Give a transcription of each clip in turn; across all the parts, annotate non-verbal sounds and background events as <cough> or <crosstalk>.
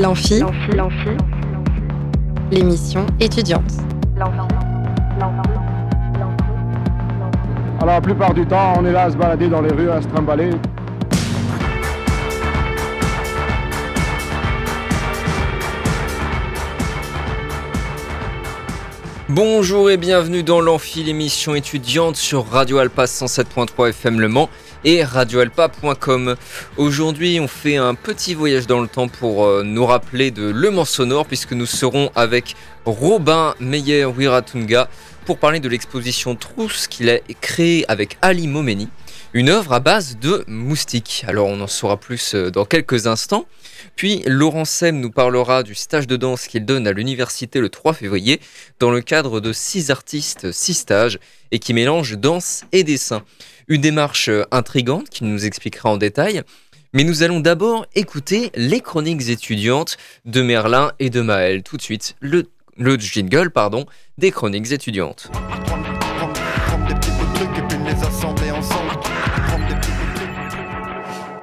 L'amphi, l'émission étudiante. Alors la plupart du temps, on est là à se balader dans les rues, à se trimballer. Bonjour et bienvenue dans l'Amphi, l'émission étudiante sur Radio Alpa 107.3 FM Le Mans et radioalpa.com. Aujourd'hui, on fait un petit voyage dans le temps pour euh, nous rappeler de Le Mans Sonore puisque nous serons avec Robin Meyer Wiratunga pour parler de l'exposition Trousse qu'il a créée avec Ali Momeni, une œuvre à base de moustiques. Alors on en saura plus euh, dans quelques instants. Puis Laurent Sem nous parlera du stage de danse qu'il donne à l'université le 3 février dans le cadre de 6 artistes, 6 stages et qui mélange danse et dessin. Une démarche euh, intrigante qu'il nous expliquera en détail. Mais nous allons d'abord écouter les chroniques étudiantes de Merlin et de Maël. Tout de suite, le, le jingle pardon, des chroniques étudiantes.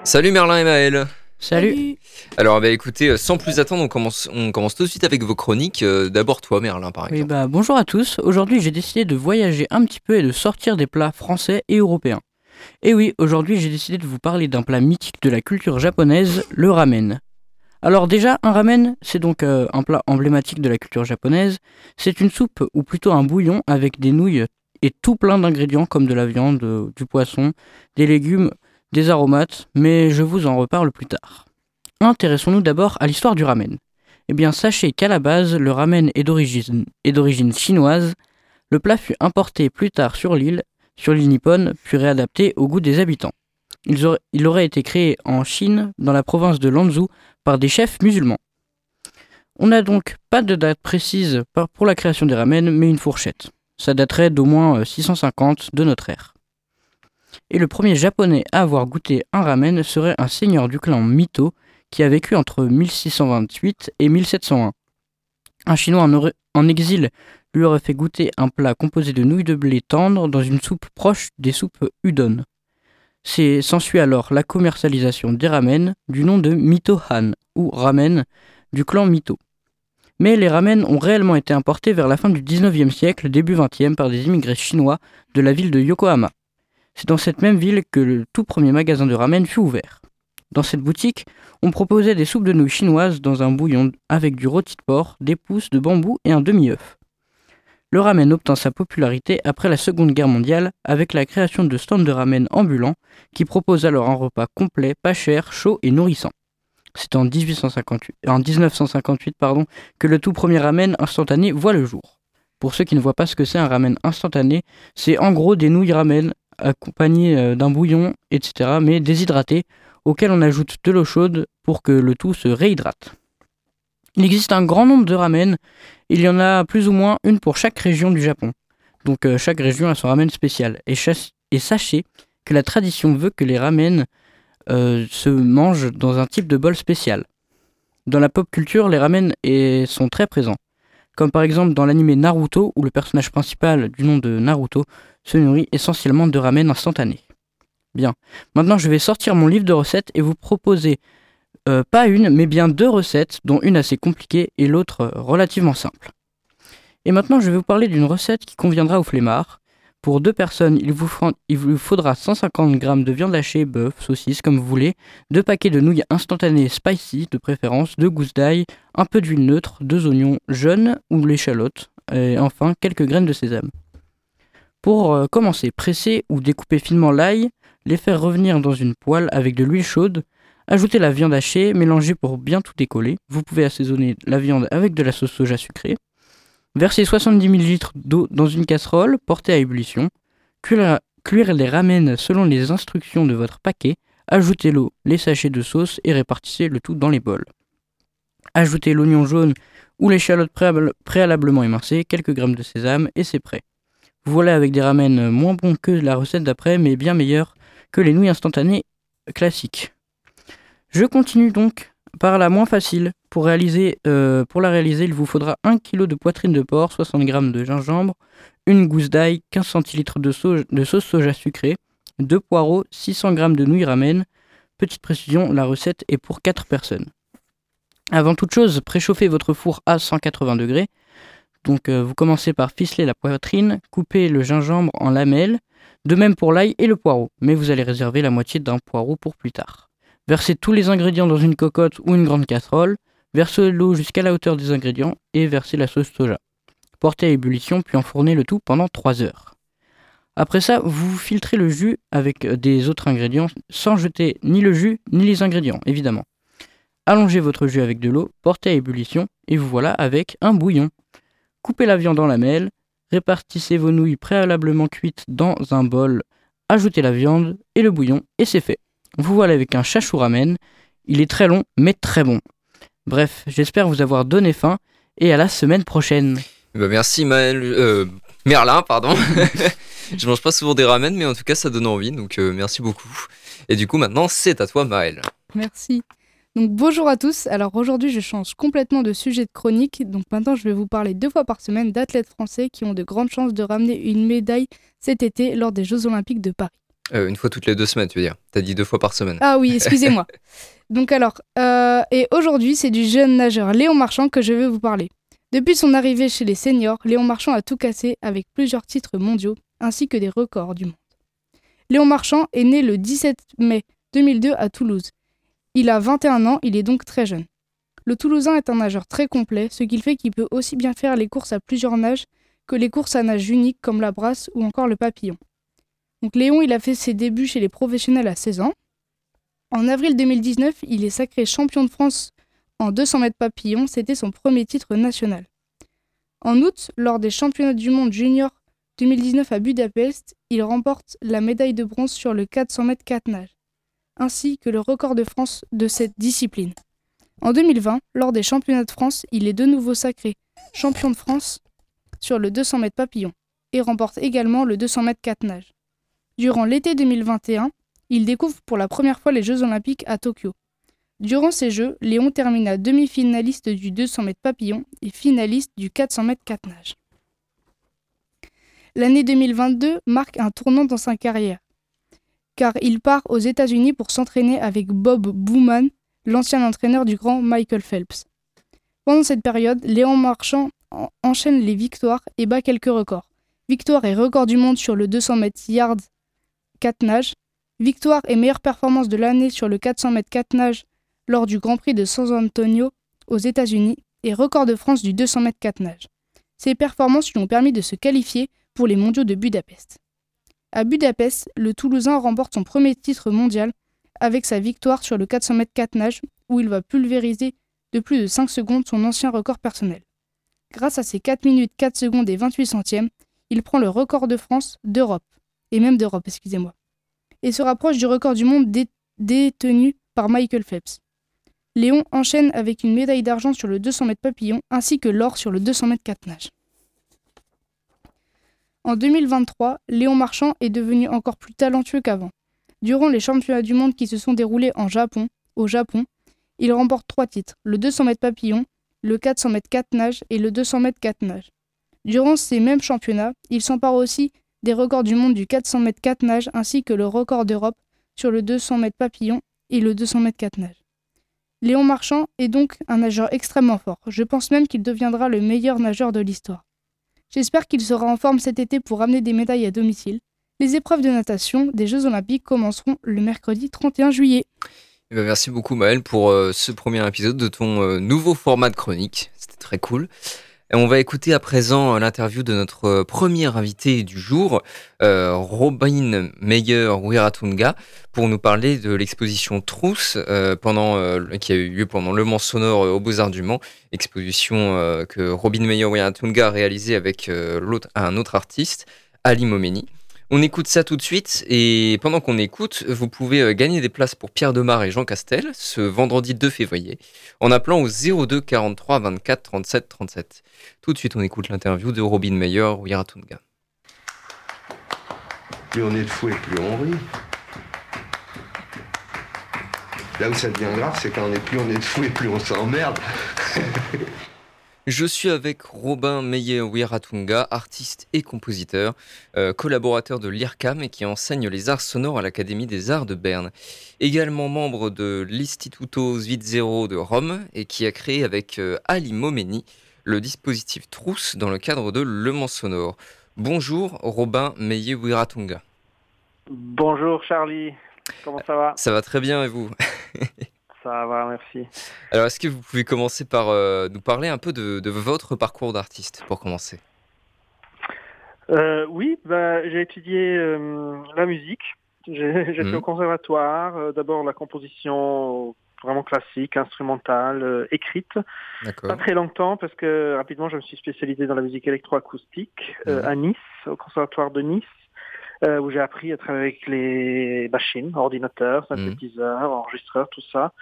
Salut Merlin et Maël. Salut. Alors, bah, écoutez, euh, sans plus attendre, on commence, on commence tout de suite avec vos chroniques. Euh, D'abord, toi, Merlin, par Oui, exemple. bah, bonjour à tous. Aujourd'hui, j'ai décidé de voyager un petit peu et de sortir des plats français et européens. Et oui, aujourd'hui, j'ai décidé de vous parler d'un plat mythique de la culture japonaise, le ramen. Alors déjà, un ramen, c'est donc euh, un plat emblématique de la culture japonaise. C'est une soupe ou plutôt un bouillon avec des nouilles et tout plein d'ingrédients comme de la viande, euh, du poisson, des légumes, des aromates, mais je vous en reparle plus tard. Intéressons-nous d'abord à l'histoire du ramen. Eh bien, sachez qu'à la base, le ramen est d'origine chinoise. Le plat fut importé plus tard sur l'île, sur l'île nippone, puis réadapté au goût des habitants. Il aurait, été créé en Chine, dans la province de Lanzhou, par des chefs musulmans. On n'a donc pas de date précise pour la création des ramen, mais une fourchette. Ça daterait d'au moins euh, 650 de notre ère. Et le premier japonais à avoir goûté un ramen serait un seigneur du clan Mito qui a vécu entre 1628 et 1701. Un Chinois en exil lui aurait fait goûter un plat composé de nouilles de blé tendres dans une soupe proche des soupes udon. S'ensuit alors la commercialisation des ramen du nom de Mito-han ou ramen du clan Mito. Mais les ramen ont réellement été importés vers la fin du 19e siècle, début 20e par des immigrés chinois de la ville de Yokohama. C'est dans cette même ville que le tout premier magasin de ramen fut ouvert. Dans cette boutique, on proposait des soupes de nouilles chinoises dans un bouillon avec du rôti de porc, des pousses de bambou et un demi-œuf. Le ramen obtint sa popularité après la Seconde Guerre mondiale avec la création de stands de ramen ambulants qui proposent alors un repas complet, pas cher, chaud et nourrissant. C'est en, 1858 en 1958 pardon, que le tout premier ramen instantané voit le jour. Pour ceux qui ne voient pas ce que c'est un ramen instantané, c'est en gros des nouilles ramen accompagnées euh, d'un bouillon, etc., mais déshydratées, auquel on ajoute de l'eau chaude pour que le tout se réhydrate. Il existe un grand nombre de ramen, il y en a plus ou moins une pour chaque région du Japon. Donc euh, chaque région a son ramen spécial. Et, sachez que la tradition veut que les ramen euh, se mangent dans un type de bol spécial. Dans la pop culture, les ramen sont très présents. Comme par exemple dans l'anime Naruto, où le personnage principal du nom de Naruto se nourrit essentiellement de ramen instantanés. Bien. Maintenant, je vais sortir mon livre de recettes et vous proposer euh, pas une, mais bien deux recettes, dont une assez compliquée et l'autre euh, relativement simple. Et maintenant, je vais vous parler d'une recette qui conviendra aux flemmards. Pour deux personnes, il vous, il vous faudra 150 g de viande hachée, bœuf, saucisse, comme vous voulez, deux paquets de nouilles instantanées spicy, de préférence, deux gousses d'ail, un peu d'huile neutre, deux oignons jeunes ou l'échalote, et enfin quelques graines de sésame. Pour euh, commencer, presser ou découper finement l'ail, les faire revenir dans une poêle avec de l'huile chaude, ajoutez la viande hachée, mélangez pour bien tout décoller. Vous pouvez assaisonner la viande avec de la sauce soja sucrée. Versez 70 ml d'eau dans une casserole, portez à ébullition. Cuire, les ramen selon les instructions de votre paquet. Ajoutez l'eau, les sachets de sauce et répartissez le tout dans les bols. Ajoutez l'oignon jaune ou l'échalote préalable- préalablement émincée, quelques grammes de sésame et c'est prêt. Voilà avec des ramen moins bons que la recette d'après, mais bien meilleurs que les nouilles instantanées classiques. Je continue donc par la moins facile. Pour, réaliser, euh, la réaliser, il vous faudra 1 kg de poitrine de porc, 60 g de gingembre, une gousse d'ail, 15 centilitres de sauce soja sucrée, 2 poireaux, 600 g de nouilles ramen. Petite précision, la recette est pour 4 personnes. Avant toute chose, préchauffez votre four à 180 degrés. Donc euh, vous commencez par ficeler la poitrine, couper le gingembre en lamelles, de même pour l'ail et le poireau, mais vous allez réserver la moitié d'un poireau pour plus tard. Versez tous les ingrédients dans une cocotte ou une grande casserole, versez l'eau jusqu'à la hauteur des ingrédients et versez la sauce soja. Portez à ébullition puis enfournez le tout pendant 3 heures. Après ça, vous filtrez le jus avec des autres ingrédients sans jeter ni le jus ni les ingrédients, évidemment. Allongez votre jus avec de l'eau, portez à ébullition et vous voilà avec un bouillon. Coupez la viande en lamelles, répartissez vos nouilles préalablement cuites dans un bol, ajoutez la viande et le bouillon et c'est fait. Vous voilà avec un chachou ramen. Il est très long mais très bon. Bref, j'espère vous avoir donné faim et à la semaine prochaine. Eh ben, merci Maël, euh, Merlin, pardon. <laughs> je mange pas souvent des ramen, mais en tout cas ça donne envie, donc euh, merci beaucoup. Et du coup maintenant c'est à toi Maël. Merci. Donc bonjour à tous. Alors aujourd'hui je change complètement de sujet de chronique. Donc maintenant je vais vous parler deux fois par semaine d'athlètes français qui ont de grandes chances de ramener une médaille cet été lors des Jeux Olympiques de Paris. Euh, une fois toutes les deux semaines, tu veux dire T'as dit deux fois par semaine. Ah oui, excusez-moi. <laughs> Donc alors, euh, et aujourd'hui c'est du jeune nageur Léon Marchand que je vais vous parler. Depuis son arrivée chez les seniors, Léon Marchand a tout cassé avec plusieurs titres mondiaux ainsi que des records du monde. Léon Marchand est né le 17 mai 2002 à Toulouse. Il a 21 ans, il est donc très jeune. Le Toulousain est un nageur très complet, ce qui fait qu'il peut aussi bien faire les courses à plusieurs nages que les courses à nage uniques comme la brasse ou encore le papillon. Donc Léon, il a fait ses débuts chez les professionnels à 16 ans. En avril 2019, il est sacré champion de France en 200 mètres papillon, c'était son premier titre national. En août, lors des championnats du monde junior 2019 à Budapest, il remporte la médaille de bronze sur le 400 mètres 4 nages, ainsi que le record de France de cette discipline. En 2020, lors des championnats de France, il est de nouveau sacré champion de France sur le 200 mètres papillon et remporte également le 200 mètres 4 nages. Durant l'été 2021, il découvre pour la première fois les Jeux olympiques à Tokyo. Durant ces Jeux, Léon termina demi-finaliste du 200 mètres papillon et finaliste du 400 mètres 4 nages. L'année 2022 marque un tournant dans sa carrière, car il part aux États-Unis pour s'entraîner avec Bob Bowman, l'ancien entraîneur du grand Michael Phelps. Pendant cette période, Léon Marchand enchaîne les victoires et bat quelques records. Victoire et record du monde sur le 200 mètres yards 4 nages. Victoire et meilleure performance de l'année sur le 400 mètres 4 nages lors du Grand Prix de San Antonio aux États-Unis et record de France du 200 mètres 4 nages. Ces performances lui ont permis de se qualifier pour les mondiaux de Budapest. À Budapest, le Toulousain remporte son premier titre mondial avec sa victoire sur le 400 mètres 4 nages où il va pulvériser de plus de 5 secondes son ancien record personnel. Grâce à ses 4 minutes 4 secondes et 28 centièmes, il prend le record de France, d'Europe, et même d'Europe, excusez-moi, et se rapproche du record du monde détenu par Michael Phelps. Léon enchaîne avec une médaille d'argent sur le 200 mètres papillon ainsi que l'or sur le 200 mètres 4 nages. En 2023, Léon Marchand est devenu encore plus talentueux qu'avant. Durant les championnats du monde qui se sont déroulés en Japon, au Japon, il remporte trois titres, le 200 mètres papillon, le 400 mètres 4 nages et le 200 mètres 4 nages. Durant ces mêmes championnats, il s'empare aussi des records du monde du 400 mètres 4 nages ainsi que le record d'Europe sur le 200 mètres papillon et le 200 mètres 4 nages. Léon Marchand est donc un nageur extrêmement fort. Je pense même qu'il deviendra le meilleur nageur de l'histoire. J'espère qu'il sera en forme cet été pour ramener des médailles à domicile. Les épreuves de natation des Jeux Olympiques commenceront le mercredi 31 juillet. Eh ben, merci beaucoup Maël pour euh, ce premier épisode de ton euh, nouveau format de chronique. C'était très cool. On va écouter à présent euh, l'interview de notre euh, premier invité du jour, euh, Robin Meyer-Wiratunga, pour nous parler de l'exposition Trousse qui a eu lieu pendant Le Mans Sonore au Beaux-Arts du Mans, exposition que Robin Meyer-Wiratunga a réalisée avec un autre artiste, Ali Momeni. On écoute ça tout de suite et pendant qu'on écoute, vous pouvez euh, gagner des places pour Pierre Demar et Jean Castel ce vendredi 2 février en appelant au 02 43 24 37 37. Tout de suite, on écoute l'interview de Robin Meyer ou Yaratunga. Plus on est de fou et plus on rit. Là où ça devient grave, c'est quand on est plus on est de fou et plus on s'emmerde. <laughs> Je suis avec Robin Meyer-Wiratunga, artiste et compositeur, euh, collaborateur de l'IRCAM et qui enseigne les arts sonores à l'Académie des Arts de Berne. Également membre de l'Istituto Svizzero de Rome et qui a créé avec euh, Ali Momeni le dispositif Trousse dans le cadre de Le Mans Sonore. Bonjour Robin Meyer-Wiratunga. Bonjour Charlie, comment ça va? Ça va très bien et vous? <laughs> Ça va, merci. Alors, est-ce que vous pouvez commencer par euh, nous parler un peu de, de votre parcours d'artiste, pour commencer? Euh, oui, bah, j'ai étudié euh, la musique. J'ai <laughs> Mhm. fait au conservatoire, euh, d'abord la composition vraiment classique, instrumentale, écrite. Pas très longtemps parce que rapidement je me suis spécialisé dans la musique électroacoustique Mhm. à Nice, au conservatoire de Nice, euh, où j'ai appris à travailler avec les machines, ordinateurs, synthétiseurs, enregistreurs, tout ça.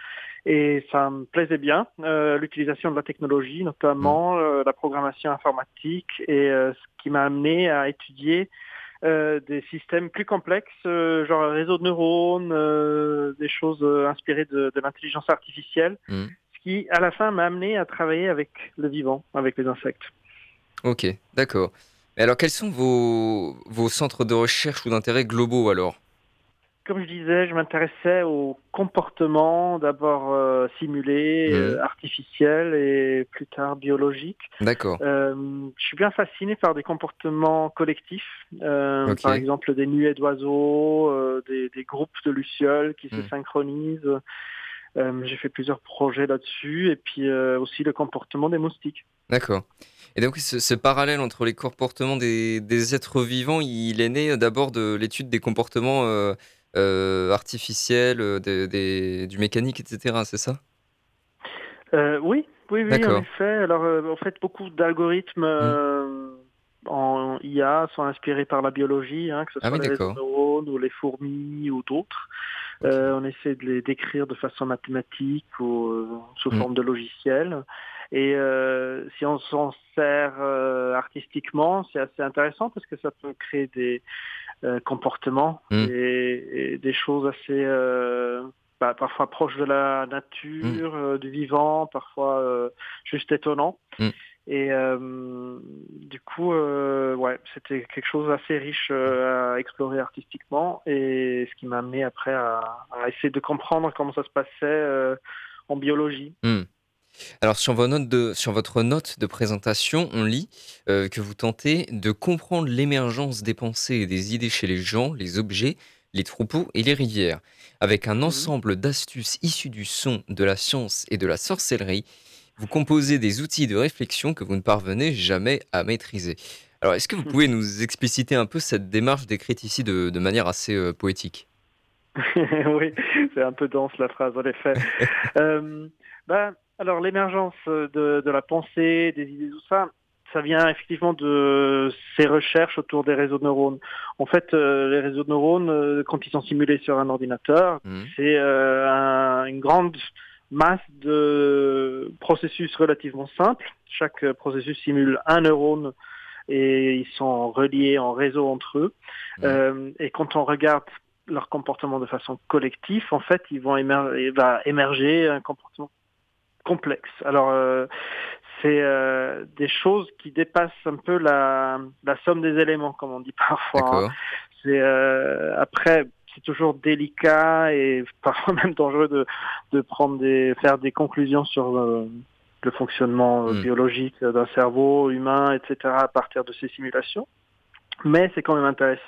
Et ça me plaisait bien, euh, l'utilisation de la technologie, notamment euh, la programmation informatique, et ce qui m'a amené à étudier euh, des systèmes plus complexes, euh, genre un réseau de neurones, euh, des choses inspirées de, de l'intelligence artificielle, Mhm. ce qui, à la fin, m'a amené à travailler avec le vivant, avec les insectes. Ok, d'accord. Mais alors, quels sont vos, vos centres de recherche ou d'intérêt globaux alors? Comme je disais, je m'intéressais au comportement, d'abord euh, simulé, Mhm. euh, artificiel et plus tard biologique. D'accord. Euh, je suis bien fasciné par des comportements collectifs, euh, par exemple des nuées d'oiseaux, des, des groupes de lucioles qui se Mm. synchronisent. Euh, J'ai fait plusieurs projets là-dessus, et puis euh, aussi le comportement des moustiques. D'accord. Et donc, ce, ce parallèle entre les comportements des, des êtres vivants, il est né d'abord de l'étude des comportements euh, euh, artificiels, euh, des, des- du mécanique, etc. C'est ça? Euh, oui, oui, oui, en effet. Alors, euh, en fait, beaucoup d'algorithmes euh, en IA sont inspirés par la biologie, hein, que ce Ah soit oui, les neurones ou les fourmis ou d'autres. Euh, on essaie de les décrire de façon mathématique ou euh, sous Mm. forme de logiciel. Et euh, si on s'en sert euh, artistiquement, c'est assez intéressant parce que ça peut créer des euh, comportements Mm. et, et des choses assez euh, bah, parfois proches de la nature, euh, du vivant, parfois euh, juste étonnant. Et euh, du coup, euh, ouais, c'était quelque chose d'assez riche euh, à explorer artistiquement et ce qui m'a amené après à, à essayer de comprendre comment ça se passait en biologie. Alors sur, vos notes de, sur votre note de présentation, on lit que vous tentez de comprendre l'émergence des pensées et des idées chez les gens, les objets, les troupeaux et les rivières, avec un ensemble d'astuces issues du son, de la science et de la sorcellerie. Vous composez des outils de réflexion que vous ne parvenez jamais à maîtriser. Alors est-ce que vous pouvez nous expliciter un peu cette démarche décrite ici de, de manière assez euh, poétique? <laughs> Oui, c'est un peu dense la phrase, en effet. <laughs> euh, ben, alors l'émergence de, de la pensée, des idées, tout ça, ça vient effectivement de ces recherches autour des réseaux de neurones. En fait, euh, les réseaux de neurones, quand ils sont simulés sur un ordinateur, Mhm. c'est un- une grande masse de processus relativement simples. Chaque euh, processus simule un neurone et ils sont reliés en réseau entre eux. Euh, et quand on regarde leur comportement de façon collective, en fait, ils vont émer- il va émerger un comportement complexe. Alors, euh, c'est euh, des choses qui dépassent un peu la, la somme des éléments, comme on dit <laughs> parfois. hein. C'est euh, après, c'est toujours délicat et <laughs> parfois même dangereux de, de prendre des, faire des conclusions sur euh, le fonctionnement euh, Mm. biologique d'un cerveau humain, etc. à partir de ces simulations. Mais c'est quand même intéressant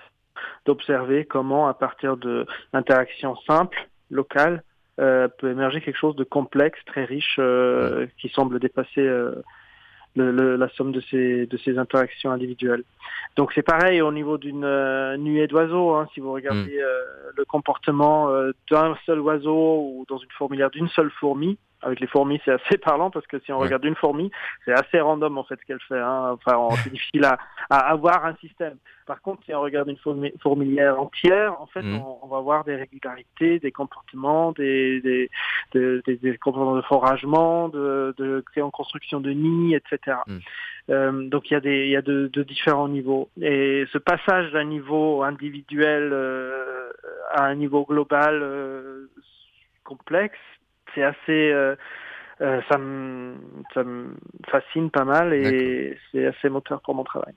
d'observer comment, à partir de l'interactions simples, locales, euh, peut émerger quelque chose de complexe, très riche, euh, qui semble dépasser le- le- la somme de ces, de ces interactions individuelles. Donc c'est pareil au niveau d'une euh, nuée d'oiseaux. Hein, si vous regardez euh, le comportement euh, d'un seul oiseau ou dans une fourmilière d'une seule fourmi, avec les fourmis c'est assez <laughs> parlant parce que si on Ouais. regarde une fourmi, c'est assez random en fait ce qu'elle fait. Hein. Enfin, c'est <laughs> difficile à, à avoir un système. Par contre, si on regarde une fourmi- fourmilière entière, en fait, Mhm. on, on va voir des régularités, des comportements, des, des, des, des- des comportements de foragement, de, de en construction de nids, etc. Mhm. Euh, donc il y a des il y a de, de différents niveaux et ce passage d'un niveau individuel euh, à un niveau global euh, complexe c'est assez ça, me, ça me fascine pas mal et c'est assez moteur pour mon travail.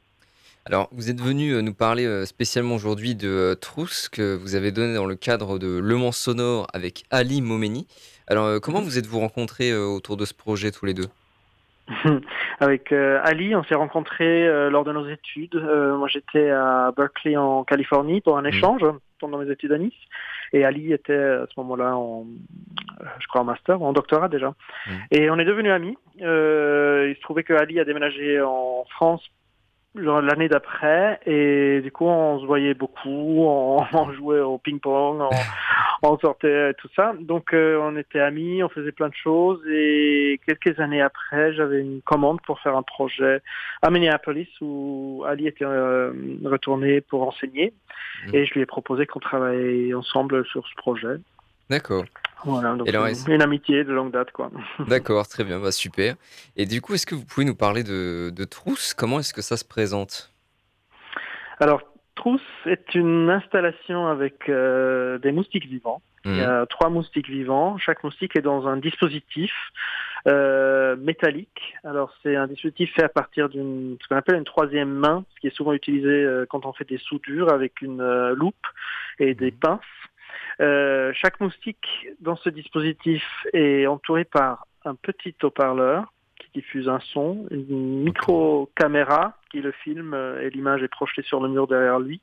Alors, vous êtes venu nous parler spécialement aujourd'hui de Trousse que vous avez donné dans le cadre de Le Mans Sonore avec Ali Momeni. Alors, euh, comment vous êtes-vous rencontrés euh, autour de ce projet tous les deux? <laughs> Avec euh, Ali, on s'est rencontrés euh, lors de nos études. Euh, moi, j'étais à Berkeley en Californie pour un échange pendant mes études à Nice. Et Ali était à ce moment-là en, je crois, en master, en doctorat déjà. Mhm. Et on est devenus amis. Il se trouvait que Ali a déménagé en France l'année d'après et du coup on se voyait beaucoup, on, <laughs> on jouait au ping-pong, on, <laughs> on sortait tout ça. Donc euh, on était amis, on faisait plein de choses et quelques années après j'avais une commande pour faire un projet à Minneapolis où Ali était euh, retourné pour enseigner Mhm. et je lui ai proposé qu'on travaille ensemble sur ce projet. D'accord, Voilà, donc alors, une, amitié de longue date quoi. <laughs> <laughs> d'accord, très bien, bah, super. Et du coup, est-ce que vous pouvez nous parler de, de Trousse? Comment est-ce que ça se présente? Alors Trousse est une installation avec euh, des moustiques vivants. Il y Mhm. a trois moustiques vivants. Chaque moustique est dans un dispositif euh, métallique. Alors c'est un dispositif fait à partir d'une ce qu'on appelle une troisième main, ce qui est souvent utilisé euh, quand on fait des soudures avec une euh, loupe et des pinces. Euh, chaque moustique dans ce dispositif est entouré par un petit haut-parleur qui diffuse un son, une micro-caméra qui le filme euh, et l'image est projetée sur le mur derrière lui.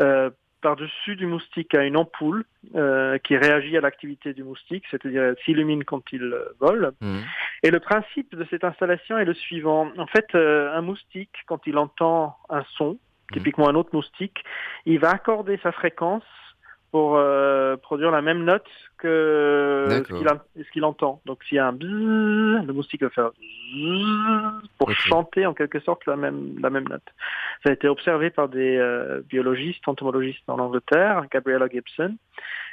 Euh, par-dessus du moustique a une ampoule euh, qui réagit à l'activité du moustique, c'est-à-dire s'illumine quand il euh, vole. Mhm. Et le principe de cette installation est le suivant. En fait, euh, un moustique, quand il entend un son, typiquement un autre moustique, il va accorder sa fréquence pour euh, produire la même note que ce qu'il a- ce qu'il entend. Donc s'il y a un bzzz, le moustique va faire bzzz pour chanter en quelque sorte la même, la même note. Ça a été observé par des euh, biologistes, entomologistes en Angleterre, Gabriella Gibson,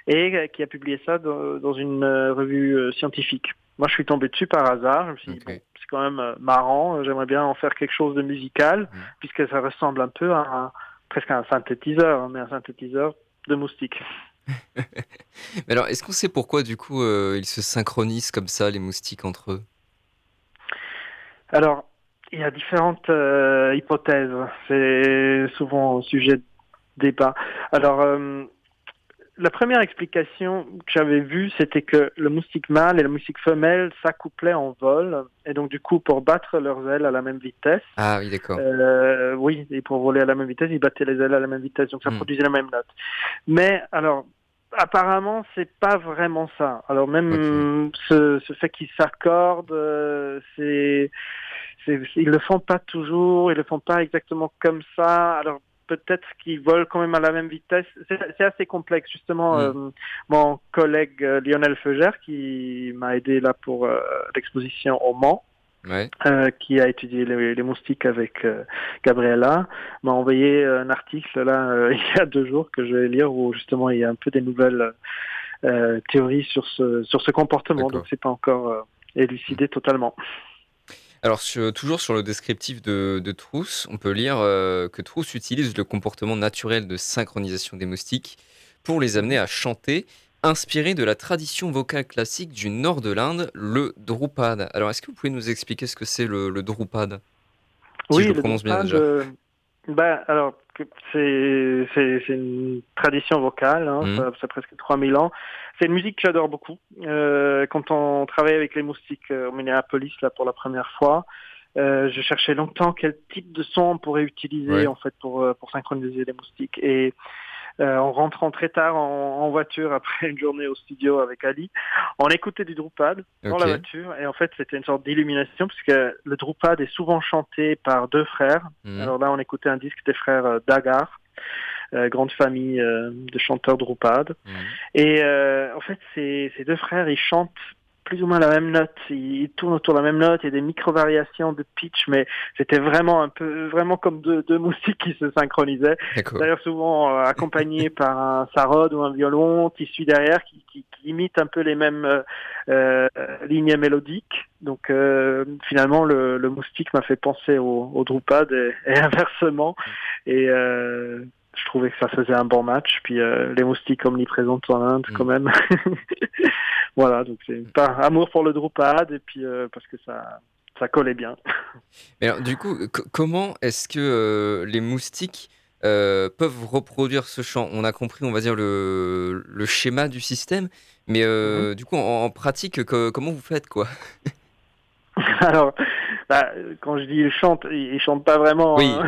et euh, qui a publié ça dans, dans une euh, revue euh, scientifique. Moi, je suis tombé dessus par hasard. Je me suis dit, bon, c'est quand même marrant. J'aimerais bien en faire quelque chose de musical, Mm. puisque ça ressemble un peu à un, presque à un synthétiseur, hein, mais un synthétiseur de moustiques. <laughs> Mais alors, est-ce qu'on sait pourquoi du coup euh, ils se synchronisent comme ça, les moustiques entre eux? Alors, il y a différentes euh, hypothèses. C'est souvent sujet de débat. Alors, euh, la première explication que j'avais vue, c'était que le moustique mâle et le moustique femelle s'accouplaient en vol, et donc du coup, pour battre leurs ailes à la même vitesse, Ah oui, d'accord. euh, oui, et pour voler à la même vitesse, ils battaient les ailes à la même vitesse, donc ça Hmm. produisait la même note. Mais alors, apparemment, c'est pas vraiment ça. Alors même ce, ce fait qu'ils s'accordent, euh, c'est, c'est, ils le font pas toujours, ils le font pas exactement comme ça. Alors peut-être qu'ils volent quand même à la même vitesse. C'est, assez complexe, justement. Hmm. euh, mon collègue euh, Lionel Feugère, qui m'a aidé là pour euh, l'exposition au Mans Ouais. euh, qui a étudié les, les moustiques avec euh, Gabriella, m'a envoyé un article là euh, <laughs> il y a deux jours que je vais lire où justement il y a un peu des nouvelles théories sur ce sur ce comportement, donc c'est pas encore élucidé totalement. Alors, sur- toujours sur le descriptif de, de Trousse, on peut lire euh, que Trousse utilise le comportement naturel de synchronisation des moustiques pour les amener à chanter, inspiré de la tradition vocale classique du nord de l'Inde, le Drupad. Alors, est-ce que vous pouvez nous expliquer ce que c'est le, le Drupad? Si je le prononce bien déjà. euh, bah, alors, c'est c'est- c'est une tradition vocale, hein, Mhm. ça, ça a presque 3000 ans. C'est une musique que j'adore beaucoup. Euh, quand on travaille avec les moustiques euh, au Minneapolis là, pour la première fois, euh, je cherchais longtemps quel type de son on pourrait utiliser Ouais. en fait pour, euh, pour synchroniser les moustiques. Et en rentrant très tard en, en voiture après une journée au studio avec Ali, on écoutait du Drupal dans la voiture et en fait c'était une sorte d'illumination puisque le Drupal est souvent chanté par deux frères. Mhm. Alors là on écoutait un disque des frères euh, Dagar, euh, grande famille euh, de chanteurs Drupal. Mhm. Et euh, en fait ces, ces deux frères ils chantent plus ou moins la même note, ils, ils tournent autour de la même note, il y a des micro-variations de pitch, mais c'était vraiment un peu, vraiment comme deux, deux moustiques <laughs> qui se synchronisaient. D'ailleurs, souvent euh, accompagné <laughs> par un sarod ou un violon qui suit derrière, qui, qui, qui imite un peu les mêmes euh, euh, lignes mélodiques. Donc, euh, finalement, le, le moustique m'a fait penser au, au Drupad et, et <laughs> inversement. Et euh, je trouvais que ça faisait un bon match. Puis euh, les moustiques omniprésentes en Inde, Mm. quand même. <laughs> voilà, donc c'est par amour pour le Drupad et puis euh, parce que ça, ça collait bien. Mais alors, du coup, co- comment est-ce que euh, les moustiques euh, peuvent reproduire ce chant? On a compris, on va dire, le, le schéma du système, mais euh, du coup, en, en pratique, co- comment vous faites, quoi? <laughs> Alors, bah, quand je dis il chante, il, chante pas vraiment. Oui, hein.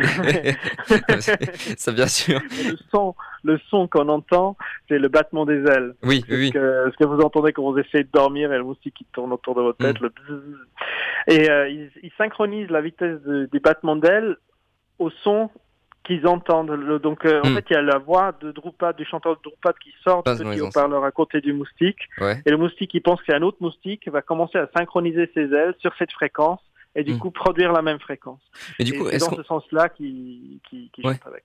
<laughs> ça bien sûr. le son, le son qu'on entend, c'est le battement des ailes. Oui, oui, Ce, que, ce que vous entendez quand vous essayez de dormir et le moustique qui tourne autour de votre tête, Mm. le bzzz. Et euh, ils, ils synchronisent la vitesse de- des battements d'ailes au son qu'ils entendent. Le- donc euh, en Mm. fait, il y a la voix de Drupad, du chanteur de Drupad qui sort petit les haut-parleur à côté du moustique. ouais. Et le moustique qui pense que c'est un autre moustique va commencer à synchroniser ses ailes sur cette fréquence et du Mm. coup produire la même fréquence. Et du coup, c'est dans ce sens-là qu'il Ouais. chante avec.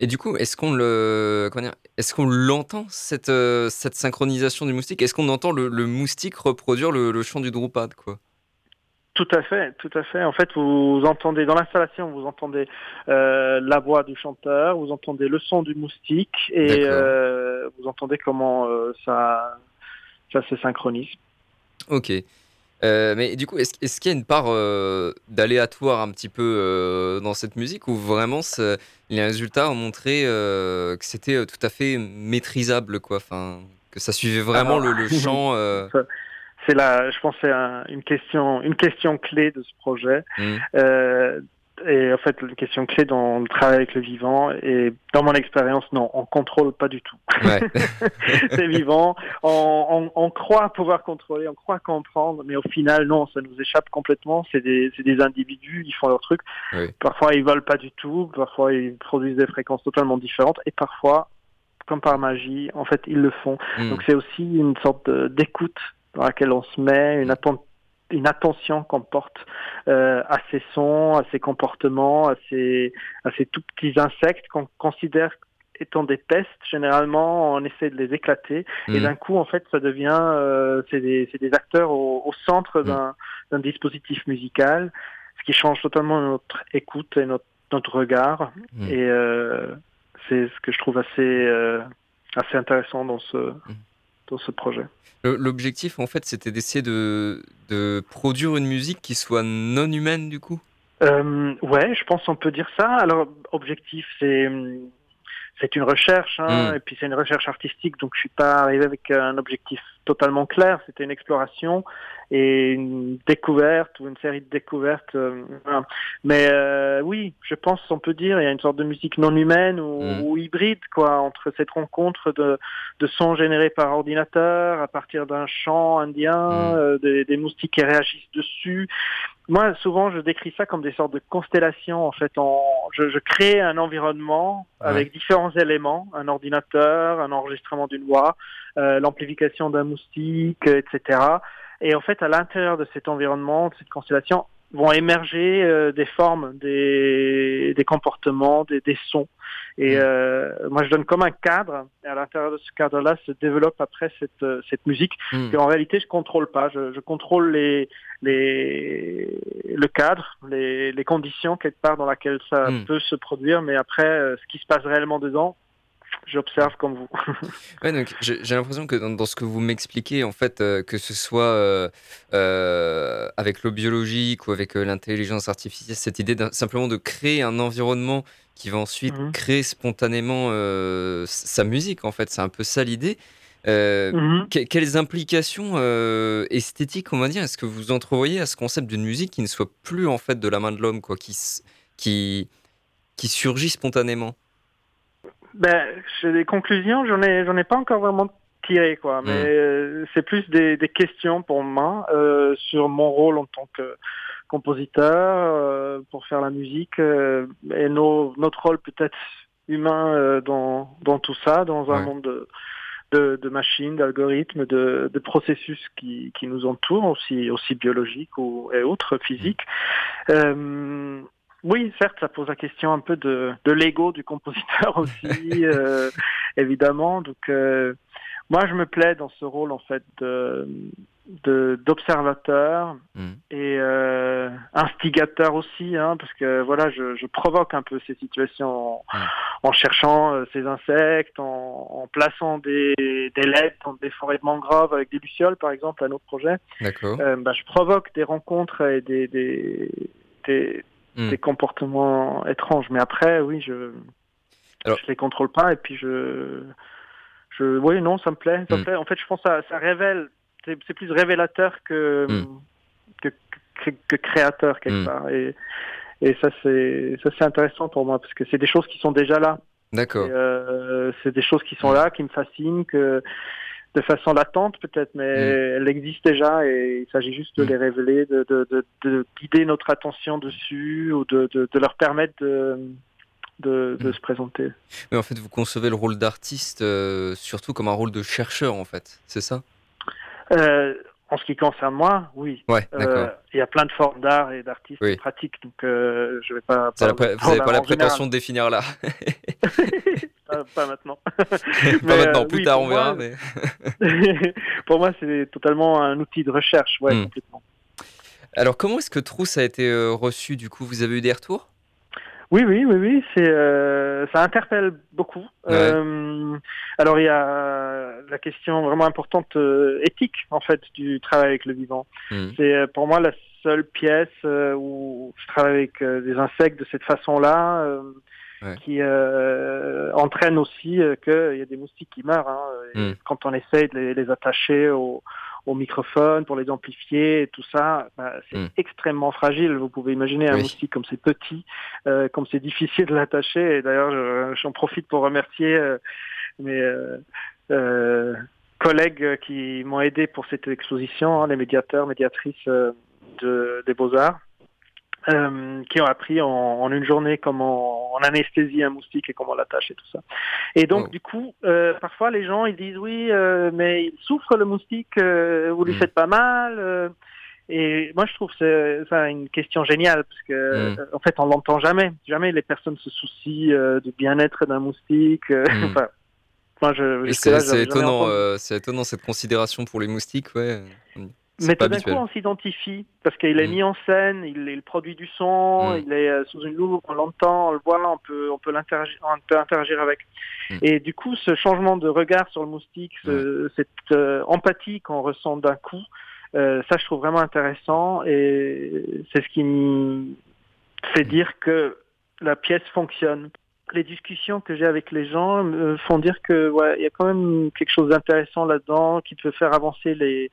et du coup, est-ce qu'on le, est-ce qu'on l'entend cette euh, cette synchronisation du moustique? Est-ce qu'on entend le, le moustique reproduire le, le chant du Drupad, quoi? Tout à fait, tout à fait. En fait, vous entendez dans l'installation, vous entendez euh, la voix du chanteur, vous entendez le son du moustique et euh, vous entendez comment ça ça se synchronise. Ok. Euh, mais du coup, est-ce qu'il y a une part euh, d'aléatoire un petit peu euh, dans cette musique ou vraiment les résultats ont montré que c'était tout à fait maîtrisable, quoi. Enfin, que ça suivait vraiment Alors- le, le <laughs> chant. C'est la, je pense, que c'est un- une question, une question clé de ce projet. hmm. Et en fait, une question clé dans le travail avec le vivant. Et dans mon expérience, non, on contrôle pas du tout. Ouais. <laughs> c'est vivant. On, on, on croit pouvoir contrôler, on croit comprendre, mais au final, non, ça nous échappe complètement. C'est des, individus, ils font leur truc. Oui. Parfois, ils volent pas du tout. Parfois, ils produisent des fréquences totalement différentes. Et parfois, comme par magie, en fait, ils le font. Hmm. Donc, c'est aussi une sorte d'écoute dans laquelle on se met, une, atten- une attention qu'on porte euh, à ces sons, à ces comportements, à ces, à ces tout petits insectes qu'on considère étant des pestes. Généralement, on essaie de les éclater. Et Hmm. d'un coup, en fait, ça devient, euh, c'est des, c'est des acteurs au, au centre Mm. d'un, d'un dispositif musical, ce qui change totalement notre écoute et notre, notre regard. Mm. Et euh, c'est ce que je trouve assez, euh, assez intéressant dans ce, dans ce projet. L'objectif, en fait, c'était d'essayer de, de produire une musique qui soit non humaine, du coup? Euh, ouais, je pense qu'on peut dire ça. Alors, objectif, c'est c'est une recherche, hein, Mm. et puis c'est une recherche artistique, donc je suis pas arrivé avec un objectif totalement clair. C'était une exploration et une découverte ou une série de découvertes. euh. Mais euh, oui, je pense on peut dire il y a une sorte de musique non humaine ou, ou hybride quoi entre cette rencontre de, de sons générés par ordinateur à partir d'un chant indien, Mm. euh, des, des moustiques qui réagissent dessus. Moi, souvent, je décris ça comme des sortes de constellations. En fait, en, je, je crée un environnement Ouais. avec différents éléments, un ordinateur, un enregistrement d'une voix, euh, l'amplification d'un moustique, euh, etc. Et en fait, à l'intérieur de cet environnement, de cette constellation, vont émerger euh, des formes, des, des comportements, des, des sons. Et Mm. euh, moi, je donne comme un cadre. Et à l'intérieur de ce cadre-là, se développe après cette, euh, cette musique Hmm. qu'en réalité, je contrôle pas. Je, je contrôle les, les, le cadre, les, les conditions quelque part dans laquelle ça Mm. peut se produire, mais après, euh, ce qui se passe réellement dedans, j'observe comme vous. <laughs> Ouais, donc j'ai l'impression que dans, dans ce que vous m'expliquez, en fait, euh, que ce soit euh, euh, avec le biologique ou avec l'intelligence artificielle, cette idée simplement de créer un environnement qui va ensuite Mhm. créer spontanément sa musique, en fait, c'est un peu ça l'idée. Mhm. que- quelles implications esthétiques, on va dire, est-ce que vous entrevoyez à ce concept d'une musique qui ne soit plus en fait de la main de l'homme, quoi, qui, qui surgit spontanément? Ben, j'ai des conclusions, j'en ai, j'en ai pas encore vraiment tiré, quoi. Mais euh, c'est plus des, des questions pour moi euh, sur mon rôle en tant que compositeur euh, pour faire la musique euh, et nos, notre rôle peut-être humain euh, dans, dans tout ça, dans un Ouais. monde de, de, de machines, d'algorithmes, de, de processus qui, qui nous entourent, aussi, aussi biologiques ou, et autres, physiques. Euh, oui, certes, ça pose la question un peu de, de l'ego du compositeur <laughs> aussi, euh, évidemment. Donc, euh, moi, je me plais dans ce rôle en fait de de- d'observateur Mm. et euh, instigateur aussi, hein, parce que voilà, je, je, provoque un peu ces situations en, en cherchant euh, ces insectes, en, en plaçant des, des LED dans des forêts de mangroves avec des lucioles, par exemple, à notre projet. D'accord. Euh, bah, je provoque des rencontres et des, des, des, Hmm. des comportements étranges. Mais après, oui, je Alors- je les contrôle pas et puis je je oui non, ça me plaît, ça me Hmm. plaît. En fait, je pense que ça, ça révèle, c'est plus révélateur que, Hmm. que, que que créateur quelque Hmm. part. Et et ça c'est ça c'est intéressant pour moi parce que c'est des choses qui sont déjà là. D'accord. Euh, c'est des choses qui sont là, qui me fascinent, que de façon latente peut-être, mais Hmm. elles existent déjà et il s'agit juste de Hmm. les révéler, de, de, de, de guider notre attention dessus ou de, leur permettre de, de, de Hmm. se présenter. Mais en fait, vous concevez le rôle d'artiste euh, surtout comme un rôle de chercheur, en fait. C'est ça? Euh, en ce qui concerne moi, oui. Ouais, Euh. Il y a plein de formes d'art et d'artistes Oui. pratiquent, donc euh, je vais pas. Vous n'avez pas, la prétention de définir là. <laughs> pas, pas maintenant. <laughs> <laughs> pas Mais, maintenant, euh, plus oui, tard, on verra. Mais... pour moi, c'est totalement un outil de recherche, ouais, Hmm. complètement. Alors, comment est-ce que Trousse a été euh, reçu Du coup, vous avez eu des retours? Oui, oui, oui, oui, c'est euh, ça interpelle beaucoup. Ouais. Euh, alors il y a la question vraiment importante euh, éthique en fait du travail avec le vivant. Mhm. C'est euh, pour moi la seule pièce euh, où je travaille avec euh, des insectes de cette façon-là. euh, Ouais. qui euh, entraîne aussi euh, qu'il y a des moustiques qui meurent. Hein, Mm. Quand on essaye de les, les attacher au, au microphone pour les amplifier et tout ça, bah, c'est Mm. extrêmement fragile. Vous pouvez imaginer un Oui. moustique comme c'est petit, euh, comme c'est <laughs> difficile de l'attacher. Et d'ailleurs, je- j'en profite pour remercier euh, mes euh, collègues qui m'ont aidé pour cette exposition, hein, les médiateurs, médiatrices de, des beaux-arts. Euh, qui ont appris en, en une journée comment on anesthésie un moustique et comment on l'attache et tout ça. Et donc Oh. du coup, euh, parfois les gens ils disent oui, euh, mais il souffre le moustique, vous lui Mm. faites pas mal. et moi je trouve c'est ça une question géniale parce que Mm. en fait on l'entend jamais, jamais les personnes se soucient du bien-être d'un moustique. euh, Mm. <laughs> enfin, moi je Et jusque-là, C'est étonnant, c'est étonnant cette considération pour les moustiques, ouais. Mais tout d'un coup, on s'identifie parce qu'il est Mm. mis en scène, il est le produit du son, Mm. il est euh, sous une loupe, on l'entend, on le voit, on peut, on peut l'interagir, on peut interagir avec. Mm. Et du coup, ce changement de regard sur le moustique, ce- cette euh, empathie qu'on ressent d'un coup, euh, ça, je trouve vraiment intéressant et c'est ce qui me fait dire que la pièce fonctionne. Les discussions que j'ai avec les gens me font dire que ouais, il y a quand même quelque chose d'intéressant là-dedans qui peut faire avancer les.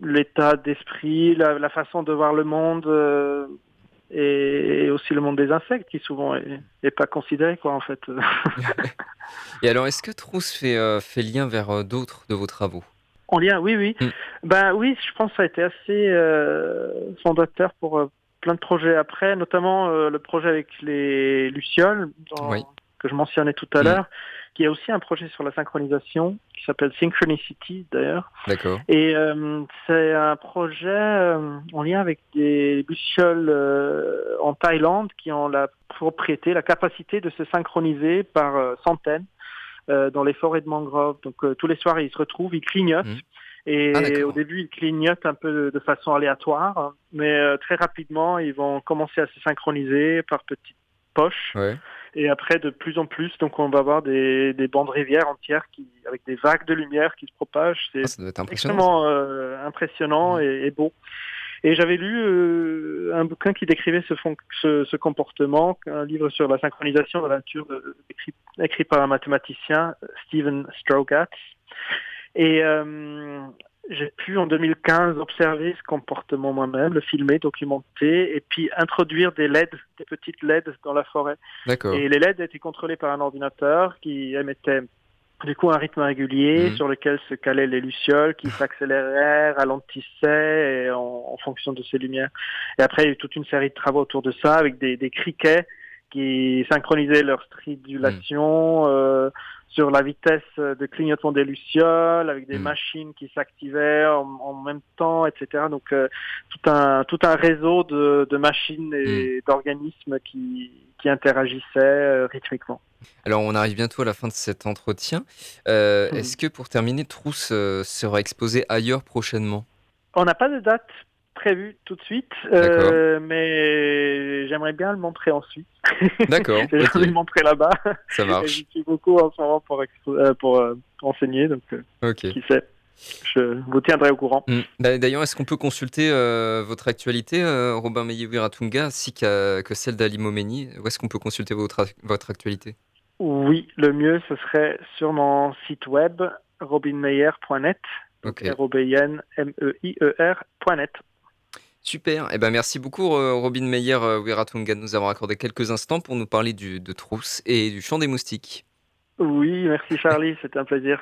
L'état d'esprit, la, la façon de voir le monde euh, et, et aussi le monde des insectes qui souvent est, est pas considéré quoi en fait. <laughs> Et alors, est-ce que Trousse fait, euh, fait lien vers euh, d'autres de vos travaux? En lien, oui, oui. Mm. Ben oui, je pense que ça a été assez euh, fondateur pour euh, plein de projets après, notamment euh, le projet avec les lucioles Oui. Que je mentionnais tout à Mm. l'heure, qui est aussi un projet sur la synchronisation qui s'appelle Synchronicity d'ailleurs. D'accord. Et euh, c'est un projet euh, en lien avec des lucioles euh, en Thaïlande qui ont la propriété, la capacité de se synchroniser par euh, centaines euh, dans les forêts de mangroves. Donc euh, tous les soirs ils se retrouvent, ils clignotent. Mhm. Et Ah, au début, ils clignotent un peu de, façon aléatoire, mais euh, très rapidement, ils vont commencer à se synchroniser par petites poches. Ouais. Et après, de plus en plus, donc on va avoir des, des bandes rivières entières qui, avec des vagues de lumière qui se propagent. C'est impressionnant. extrêmement euh, impressionnant et, et beau. Et j'avais lu euh, un bouquin qui décrivait ce, fon- ce, ce comportement, un livre sur la synchronisation de la nature euh, écrit, écrit par un mathématicien, Stephen Strogatz. Et euh, j'ai pu en 2015 observer ce comportement moi-même, le filmer, documenter, et puis introduire des LED, des petites LED dans la forêt. D'accord. Et les LED étaient contrôlés par un ordinateur qui émettait du coup un rythme régulier Mhm. sur lequel se calaient les lucioles qui <laughs> s'accéléraient, ralentissaient et en, en fonction de ces lumières. Et après, il y a eu toute une série de travaux autour de ça avec des, des criquets qui synchronisaient leur stridulation euh, sur la vitesse de clignotement des lucioles, avec des Mhm. machines qui s'activaient en, en même temps, etc. Donc euh, tout un tout un réseau de, de machines et d'organismes qui, qui interagissaient euh, rythmiquement. Alors, on arrive bientôt à la fin de cet entretien. Euh, Mhm. Est-ce que pour terminer, Trousse euh, sera exposé ailleurs prochainement? On n'a pas de date prévu tout de suite, euh, mais j'aimerais bien le montrer ensuite. D'accord. <laughs> J'ai ok, envie de le montrer là-bas. Ça marche. J'y suis beaucoup en ce moment pour, euh, pour euh, enseigner, donc qui sait. Je vous tiendrai au courant. Mm. Bah, D'ailleurs, est-ce qu'on peut consulter votre actualité, Robin Meyer-Wiratunga, ainsi qu'à- que celle d'Ali Momeni? Où est-ce qu'on peut consulter votre, votre actualité? Oui, le mieux, ce serait sur mon site web robinmeyer.net. Ok. R-O-B-I-N-M-E-I-E-R.net. Super. Eh ben, merci beaucoup, euh, Robin Meyer-Wiratunga, de nous avoir accordé quelques instants pour nous parler du, de Trousse et du chant des moustiques. Oui, merci Charlie, c'était un plaisir.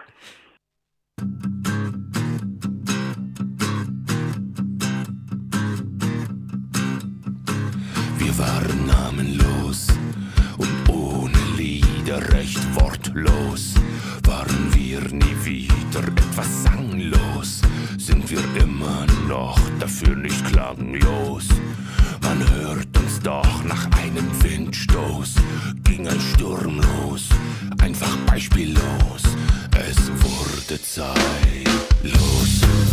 Wir waren namenlos und ohne Lieder recht wortlos. Waren wir nie wieder etwas sanglos, sind wir immer noch dafür nicht klanglos. Man hört uns doch nach einem Windstoß, ging ein Sturm los, einfach beispiellos. Es wurde Zeit, los.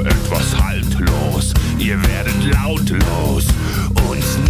Etwas haltlos. Ihr werdet lautlos und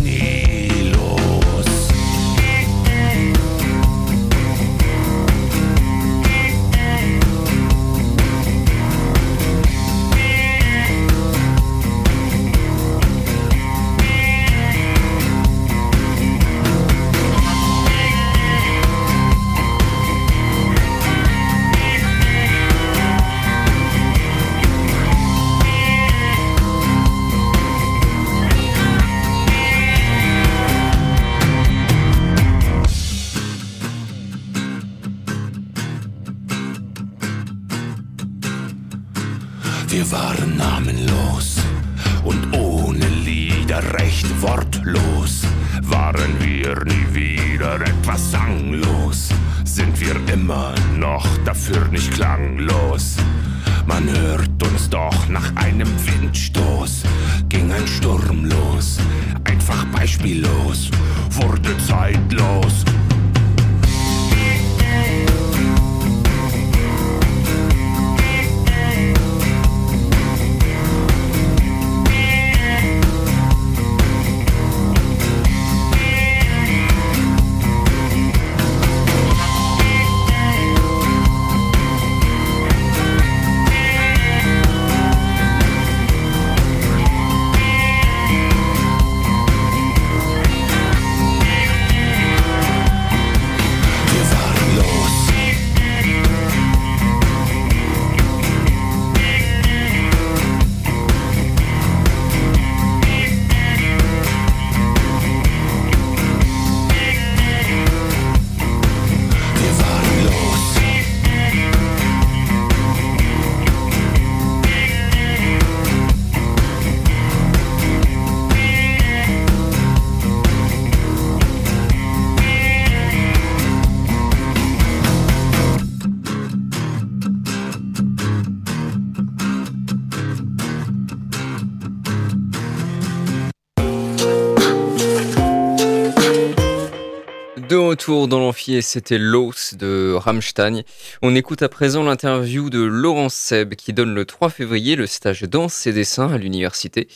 dans l'amphi c'était l'os de Rammstein. On écoute à présent l'interview de Laurence Seb qui donne le 3 février le stage danse et dessin à l'université.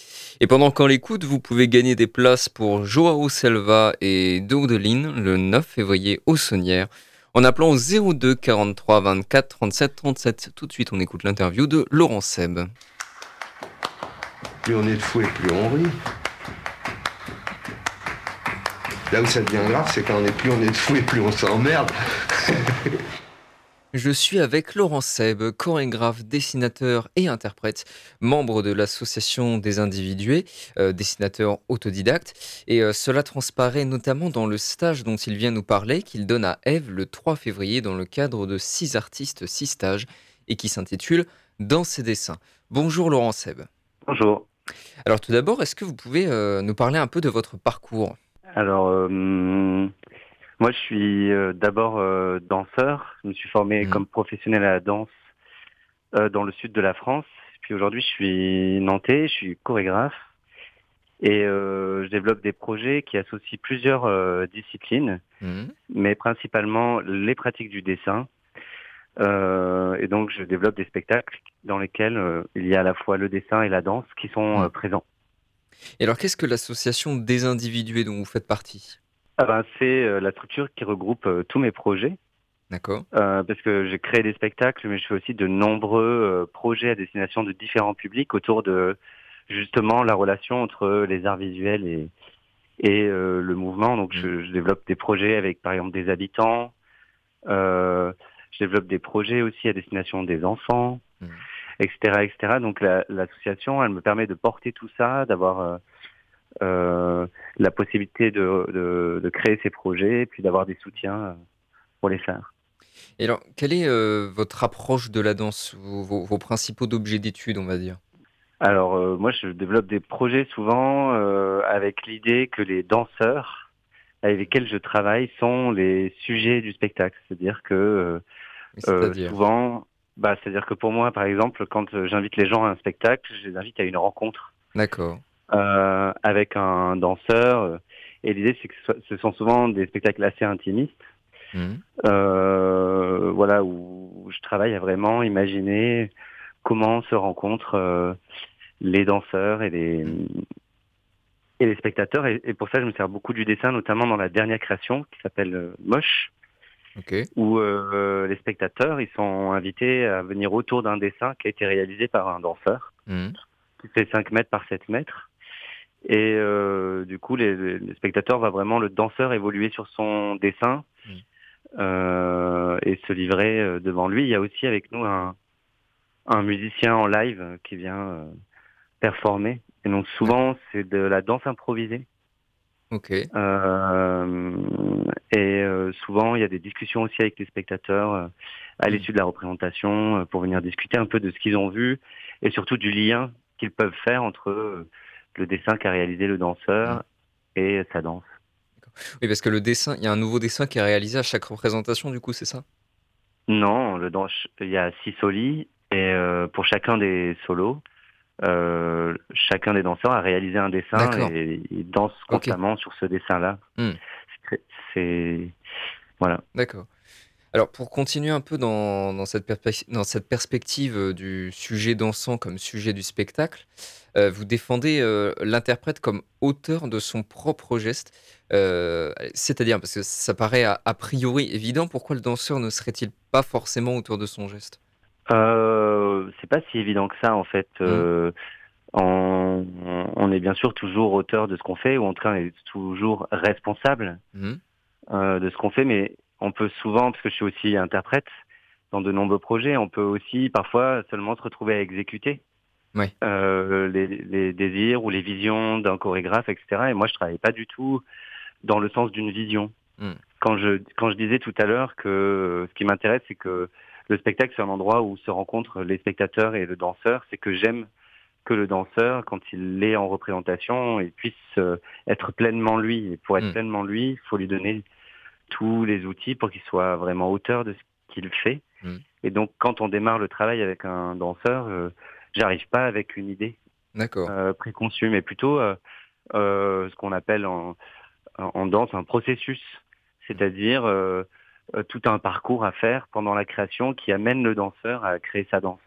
Et pendant qu'on l'écoute, vous pouvez gagner des places pour Joao Selva et Daudeline le 9 février au Saunière en appelant au 02 43 24 37 37. Tout de suite, on écoute l'interview de Laurence Seb. Plus on est de fou et plus on rit. Là où ça devient grave, c'est quand on est plus on est de fou et plus on s'emmerde. Je suis avec Laurent Seb, chorégraphe, dessinateur et interprète, membre de l'association des individués, euh, dessinateur autodidacte. Et euh, cela transparaît notamment dans le stage dont il vient nous parler, qu'il donne à Eve le 3 février dans le cadre de 6 artistes, 6 stages, et qui s'intitule Dans ses dessins. Bonjour Laurent Seb. Bonjour. Alors tout d'abord, est-ce que vous pouvez euh, nous parler un peu de votre parcours? Alors, euh, moi, je suis euh, d'abord euh, danseur. Je me suis formé Mhm. comme professionnel à la danse euh, dans le sud de la France. Puis aujourd'hui, je suis nantais, je suis chorégraphe. Et euh, je développe des projets qui associent plusieurs euh, disciplines, Mhm. mais principalement les pratiques du dessin. Euh, et donc, je développe des spectacles dans lesquels il y a à la fois le dessin et la danse qui sont euh, présents. Et alors qu'est-ce que l'association des individués dont vous faites partie? Ah ben, c'est euh, la structure qui regroupe euh, tous mes projets. D'accord Euh, parce que j'ai créé des spectacles, mais je fais aussi de nombreux euh, projets à destination de différents publics autour de justement la relation entre les arts visuels et, et euh, le mouvement. Donc je, je développe des projets avec par exemple des habitants, je développe des projets aussi à destination des enfants, Mhm. Etc., etc. Donc la- l'association, elle me permet de porter tout ça, d'avoir euh, euh, la possibilité de, de, de créer ces projets, et puis d'avoir des soutiens euh, pour les faire. Et alors, quelle est euh, votre approche de la danse, vos, vos- vos principaux objets d'étude, on va dire? Alors euh, moi je développe des projets souvent avec l'idée que les danseurs avec lesquels je travaille sont les sujets du spectacle. C'est-à-dire que souvent, bah, c'est-à-dire que pour moi par exemple, quand euh, j'invite les gens à un spectacle, je les invite à une rencontre D'accord. euh, avec un danseur. euh, Et l'idée c'est que ce, sont souvent des spectacles assez intimistes. Mhm. Euh, voilà où je travaille à vraiment imaginer comment se rencontrent euh, les danseurs et les et les spectateurs et, et pour ça je me sers beaucoup du dessin notamment dans la dernière création qui s'appelle Moche Ok. où euh, les spectateurs ils sont invités à venir autour d'un dessin qui a été réalisé par un danseur Mhm. qui fait 5 mètres par 7 mètres et euh, du coup les, les- spectateurs voient vraiment le danseur évoluer sur son dessin Mm. euh, et se livrer euh, devant lui. Il y a aussi avec nous un, un musicien en live qui vient euh, performer. Et donc souvent c'est de la danse improvisée. Ok. Euh, et euh, souvent il y a des discussions aussi avec les spectateurs euh, à Mm. l'issue de la représentation euh, pour venir discuter un peu de ce qu'ils ont vu et surtout du lien qu'ils peuvent faire entre le dessin qu'a réalisé le danseur et sa danse. Oui, parce que le dessin, il y a un nouveau dessin qui est réalisé à chaque représentation, du coup, c'est ça? Non, le dans- il y a six solis et euh, pour chacun des solos, euh, chacun des danseurs a réalisé un dessin et ils dansent constamment sur ce dessin-là. Hmm. C'est voilà. D'accord. Alors, pour continuer un peu dans, dans cette, perspe- dans cette perspective euh, du sujet dansant comme sujet du spectacle, euh, vous défendez euh, l'interprète comme auteur de son propre geste. Euh, C'est-à-dire, parce que ça paraît a, a priori évident, pourquoi le danseur ne serait-il pas forcément auteur de son geste? C'est pas si évident que ça en fait. Euh, on, on est bien sûr toujours auteur de ce qu'on fait ou en tout cas on est toujours responsable Mhm. euh, de ce qu'on fait, mais on peut souvent, parce que je suis aussi interprète dans de nombreux projets, on peut aussi parfois seulement se retrouver à exécuter Ouais. euh, les, les désirs ou les visions d'un chorégraphe, etc. Et moi, je travaille pas du tout dans le sens d'une vision. Mm. Quand je quand je disais tout à l'heure que euh, ce qui m'intéresse, c'est que le spectacle c'est un endroit où se rencontrent les spectateurs et le danseur, c'est que j'aime que le danseur, quand il est en représentation, il puisse euh, être pleinement lui. Et pour être Mm. pleinement lui, il faut lui donner tous les outils pour qu'il soit vraiment auteur de ce qu'il fait. Mm. Et donc, quand on démarre le travail avec un danseur, euh, j'arrive pas avec une idée D'accord. euh, préconçue, mais plutôt euh, euh, ce qu'on appelle en, en danse un processus. c'est-à-dire euh, euh, tout un parcours à faire pendant la création qui amène le danseur à créer sa danse.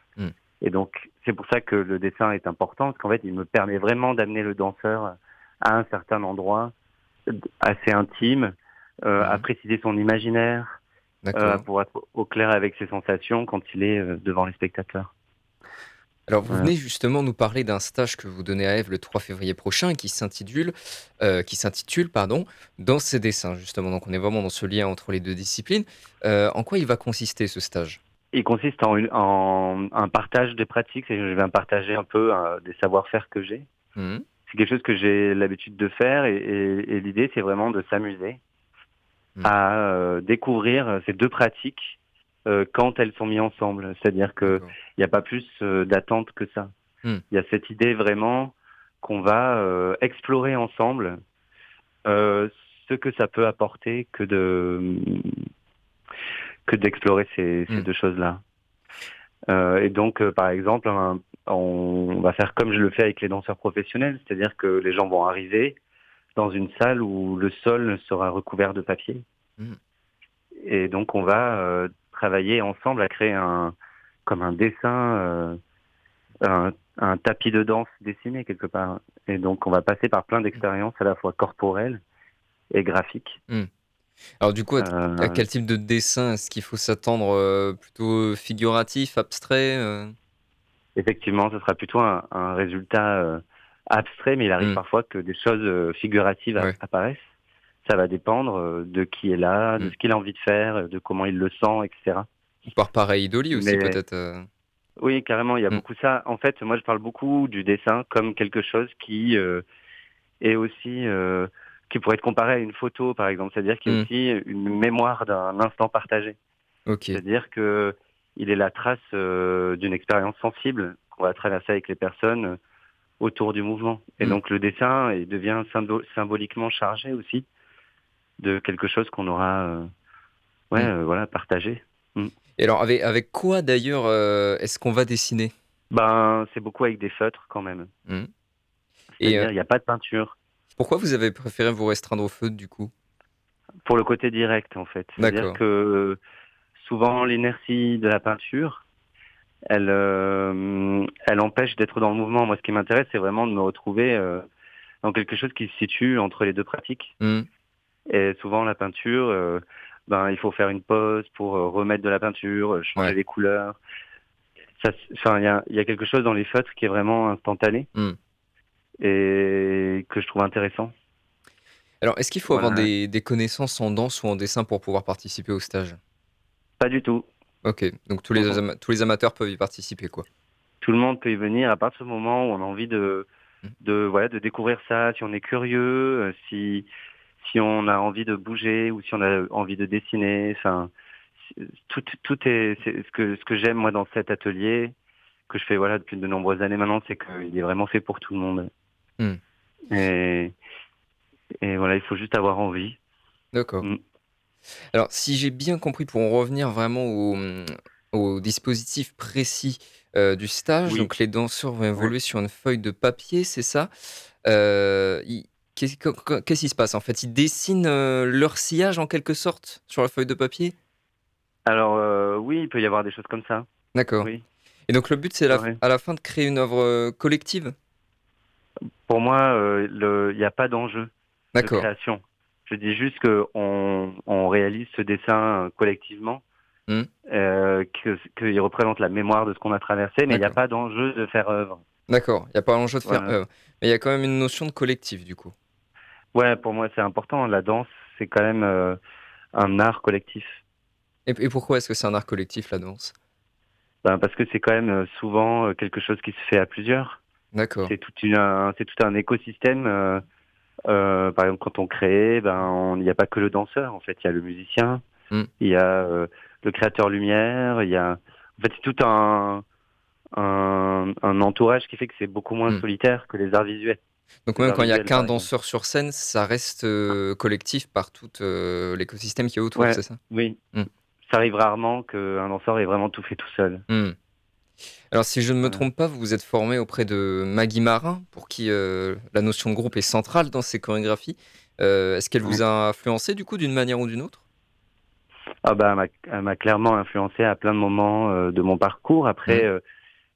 Et donc c'est pour ça que le dessin est important, parce qu'en fait il me permet vraiment d'amener le danseur à un certain endroit assez intime, euh, à Mhm. préciser son imaginaire, euh, pour être au clair avec ses sensations quand il est euh, devant les spectateurs. Alors, vous venez justement nous parler d'un stage que vous donnez à Eve le 3 février prochain qui s'intitule, euh, qui s'intitule, pardon, Dans ses dessins, justement. Donc, on est vraiment dans ce lien entre les deux disciplines. Euh, en quoi il va consister ce stage? Il consiste en, une- en un partage des pratiques, je vais partager un peu euh, des savoir-faire que j'ai. Mhm. c'est quelque chose que j'ai l'habitude de faire et, et- et l'idée c'est vraiment de s'amuser Mm. à euh, découvrir ces deux pratiques euh, quand elles sont mises ensemble. C'est-à-dire que D'accord. il n'y a pas plus euh, d'attente que ça. Il Mm. y a cette idée vraiment qu'on va explorer ensemble ce que ça peut apporter que de que d'explorer ces, ces Mm. deux choses-là. Euh, et donc, euh, par exemple, un- on va faire comme je le fais avec les danseurs professionnels, c'est-à-dire que les gens vont arriver dans une salle où le sol sera recouvert de papier. Mm. Et donc, on va euh, travailler ensemble à créer un comme un dessin, un, un tapis de danse dessiné quelque part. Et donc, on va passer par plein d'expériences à la fois corporelles et graphiques. Alors, du coup, à, Euh, à quel type de dessin est-ce qu'il faut s'attendre euh, Plutôt figuratif, abstrait euh? Effectivement, ce sera plutôt un, un résultat euh, abstrait, mais il arrive Mm. parfois que des choses euh, figuratives Ouais. apparaissent. Ça va dépendre euh, de qui est là, de Mm. ce qu'il a envie de faire, de comment il le sent, etc. Par pareidolie aussi, Mais- peut-être euh? Oui, carrément, il y a Mm. beaucoup ça. En fait, moi, je parle beaucoup du dessin comme quelque chose qui euh, est aussi euh, qui pourrait être comparé à une photo, par exemple. C'est-à-dire qu'il y a Mm. aussi une mémoire d'un instant partagé. Ok. C'est-à-dire que il est la trace euh, d'une expérience sensible qu'on va traverser avec les personnes euh, autour du mouvement. Et Mm. donc le dessin il devient symbo- symboliquement chargé aussi de quelque chose qu'on aura euh, ouais, Mm. euh, voilà, partagé. Et alors, avec, avec quoi d'ailleurs est-ce qu'on va dessiner? Ben, c'est beaucoup avec des feutres quand même. Et, C'est-à-dire, il n'y a pas de peinture. Pourquoi vous avez préféré vous restreindre au feu, du coup? Pour le côté direct, en fait. C'est-à-dire que euh, souvent, l'inertie de la peinture, elle, euh, elle empêche d'être dans le mouvement. Moi, ce qui m'intéresse, c'est vraiment de me retrouver euh, dans quelque chose qui se situe entre les deux pratiques. Hmm. Et souvent, la peinture, euh, ben, il faut faire une pause pour remettre de la peinture, changer Ouais. les couleurs. Y a, il y a quelque chose dans les feutres qui est vraiment instantané Hmm. Et que je trouve intéressant. Alors, est-ce qu'il faut avoir des, des connaissances en danse ou en dessin pour pouvoir participer au stage? Pas du tout. Ok, donc tous les, ama- tous les amateurs peuvent y participer, quoi. tout le monde peut y venir à partir du moment où on a envie de Mm. de voilà de découvrir ça si on est curieux euh, si si on a envie de bouger ou si on a envie de dessiner enfin tout tout est ce que ce que j'aime moi dans cet atelier que je fais voilà depuis de nombreuses années maintenant c'est qu'il est vraiment fait pour tout le monde Mm. et et voilà il faut juste avoir envie D'accord. Mm. Alors, si j'ai bien compris, pour en revenir vraiment au, au dispositif précis euh, du stage, Oui. donc les danseurs vont évoluer sur une feuille de papier, c'est ça? Euh, Qu'est-ce que- qu'est-ce qui se passe en fait? Ils dessinent euh, leur sillage en quelque sorte sur la feuille de papier? Alors oui il peut y avoir des choses comme ça D'accord. oui Et donc le but c'est Ouais. à la fin de créer une œuvre collective? Pour moi euh, il n'y a pas d'enjeu de création. Je dis juste que on, on réalise ce dessin euh, collectivement, Hmm. euh, que qu'il représente la mémoire de ce qu'on a traversé, mais il n'y a pas d'enjeu de faire œuvre. D'accord. Il n'y a pas l'enjeu de faire Voilà. œuvre. Mais il y a quand même une notion de collectif du coup. Ouais, pour moi c'est important. La danse, c'est quand même euh, un art collectif. Et, et pourquoi est-ce que c'est un art collectif la danse? Ben, parce que c'est quand même souvent quelque chose qui se fait à plusieurs. D'accord. C'est tout, c'est tout un écosystème. euh, euh, par exemple, quand on crée, ben, il n'y a pas que le danseur. En fait, il y a le musicien, Mm. il y a euh, le créateur lumière, il y a. En fait, c'est tout un, un, un entourage qui fait que c'est beaucoup moins Mm. solitaire que les arts visuels. Donc même quand il n'y a qu'un danseur sur scène, ça reste euh, collectif par tout euh, l'écosystème qui est autour, Ouais. c'est ça? Oui. Mm. Ça arrive rarement qu'un danseur ait vraiment tout fait tout seul. Hmm. Alors si je ne me trompe pas, vous vous êtes formé auprès de Maggie Marin, pour qui euh, la notion de groupe est centrale dans ses chorégraphies. Euh, Est-ce qu'elle vous a influencé du coup d'une manière ou d'une autre? Ah bah, elle m'a- clairement influencé à plein de moments euh, de mon parcours. Après,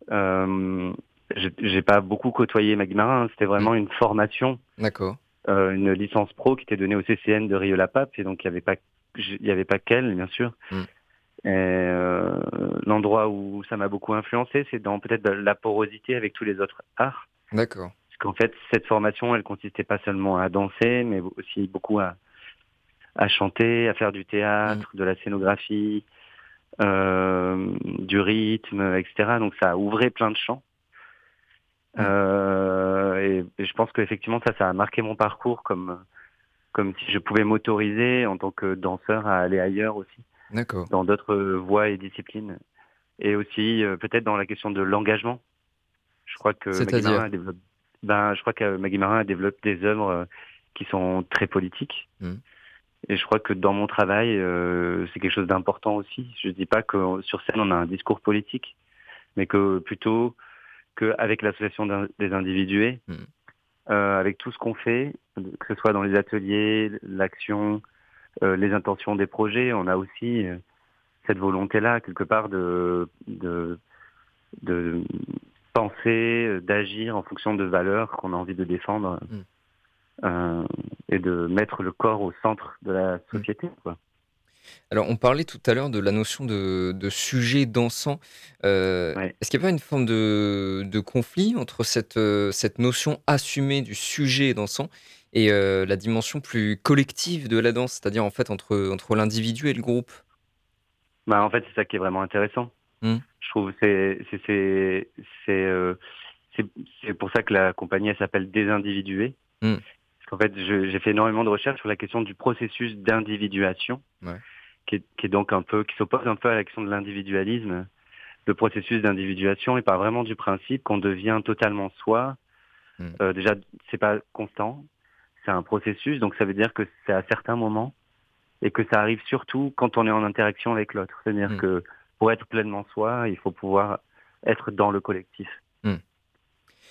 euh, j'ai- pas beaucoup côtoyé Maggie Marin. hein. C'était vraiment une formation, D'accord. une licence pro qui était donnée au CCN de Rieux-la-Pape. Et donc, il y avait pas, il y avait pas qu'elle, bien sûr. Mm. Euh, l'endroit où ça m'a beaucoup influencé, c'est dans peut-être la porosité avec tous les autres arts. D'accord. Parce qu'en fait, cette formation, elle consistait pas seulement à danser, mais aussi beaucoup à, à chanter, à faire du théâtre, de la scénographie, euh, du rythme, etc. Donc ça a ouvré plein de champs. Euh, et, et je pense qu'effectivement, ça, ça a marqué mon parcours comme, comme si je pouvais m'autoriser en tant que danseur à aller ailleurs aussi. Dans d'autres voies et disciplines. Et aussi euh, peut-être dans la question de l'engagement. Je crois que Maggie Marin développe, ben, je crois que Maggie Marin développe des œuvres euh, qui sont très politiques. Mhm. Et je crois que dans mon travail, euh, c'est quelque chose d'important aussi. Je dis pas que sur scène on a un discours politique, mais que plutôt qu'avec l'association des individués, Mhm. euh, avec tout ce qu'on fait, que ce soit dans les ateliers, l'action, les intentions des projets, on a aussi euh, cette volonté-là, quelque part, de, de, de penser, euh, d'agir en fonction de valeurs qu'on a envie de défendre Mm. euh, et de mettre le corps au centre de la société. Quoi. Alors, on parlait tout à l'heure de la notion de, de sujet dansant. Euh, Ouais. Est-ce qu'il n'y a pas une forme de, de conflit entre cette, euh, cette notion assumée du sujet dansant et euh, la dimension plus collective de la danse, c'est-à-dire en fait entre, entre l'individu et le groupe Bah, en fait, c'est ça qui est vraiment intéressant. Mm. Je trouve c'est c'est c'est c'est euh, c'est c'est pour ça que la compagnie elle s'appelle Désindividuer. Mm. Parce qu'en fait, j'ai fait énormément de recherches sur la question du processus d'individuation, Ouais. qui, qui est donc un peu qui s'oppose un peu à la question de l'individualisme. Le processus d'individuation est pas vraiment du principe qu'on devient totalement soi. Mm. Euh, déjà, c'est pas constant. C'est un processus, donc ça veut dire que c'est à certains moments et que ça arrive surtout quand on est en interaction avec l'autre. C'est-à-dire Mm. que pour être pleinement soi, il faut pouvoir être dans le collectif. Mm.